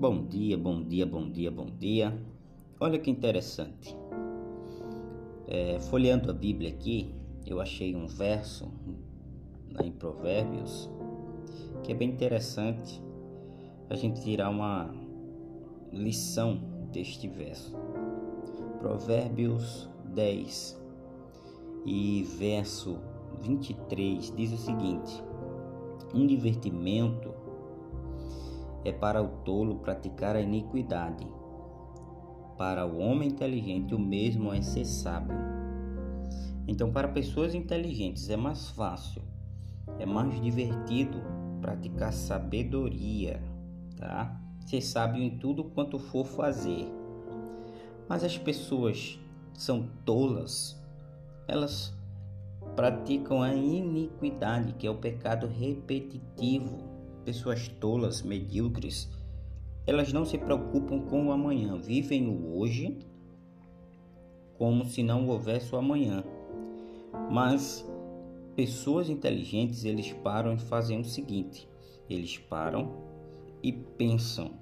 Bom dia, bom dia, bom dia, bom dia. Olha que interessante. É, folheando a Bíblia aqui, eu achei um verso lá em Provérbios que é bem interessante a gente tirar uma lição deste verso. Provérbios 10 e verso 23 diz o seguinte: Um divertimento é para o tolo praticar a iniquidade. Para o homem inteligente, o mesmo é ser sábio. Então, para pessoas inteligentes, é mais fácil, é mais divertido praticar sabedoria, tá? Ser sábio em tudo quanto for fazer. Mas as pessoas são tolas, elas praticam a iniquidade, que é o pecado repetitivo pessoas tolas, medíocres, elas não se preocupam com o amanhã, vivem o hoje como se não houvesse o amanhã. Mas pessoas inteligentes, eles param e fazem o seguinte: eles param e pensam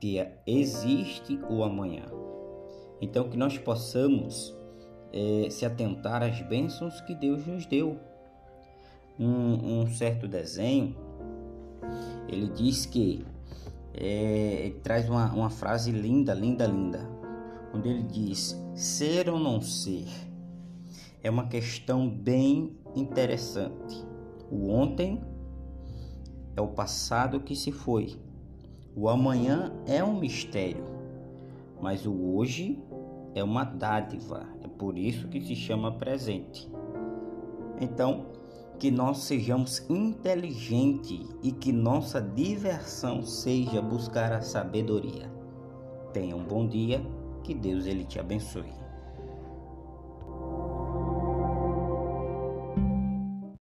que existe o amanhã. Então que nós possamos é, se atentar às bênçãos que Deus nos deu. Um, um certo desenho ele diz que é, ele traz uma, uma frase linda, linda, linda, onde ele diz: ser ou não ser é uma questão bem interessante. O ontem é o passado que se foi, o amanhã é um mistério, mas o hoje é uma dádiva, é por isso que se chama presente. Então, que nós sejamos inteligentes e que nossa diversão seja buscar a sabedoria. Tenha um bom dia, que Deus ele te abençoe.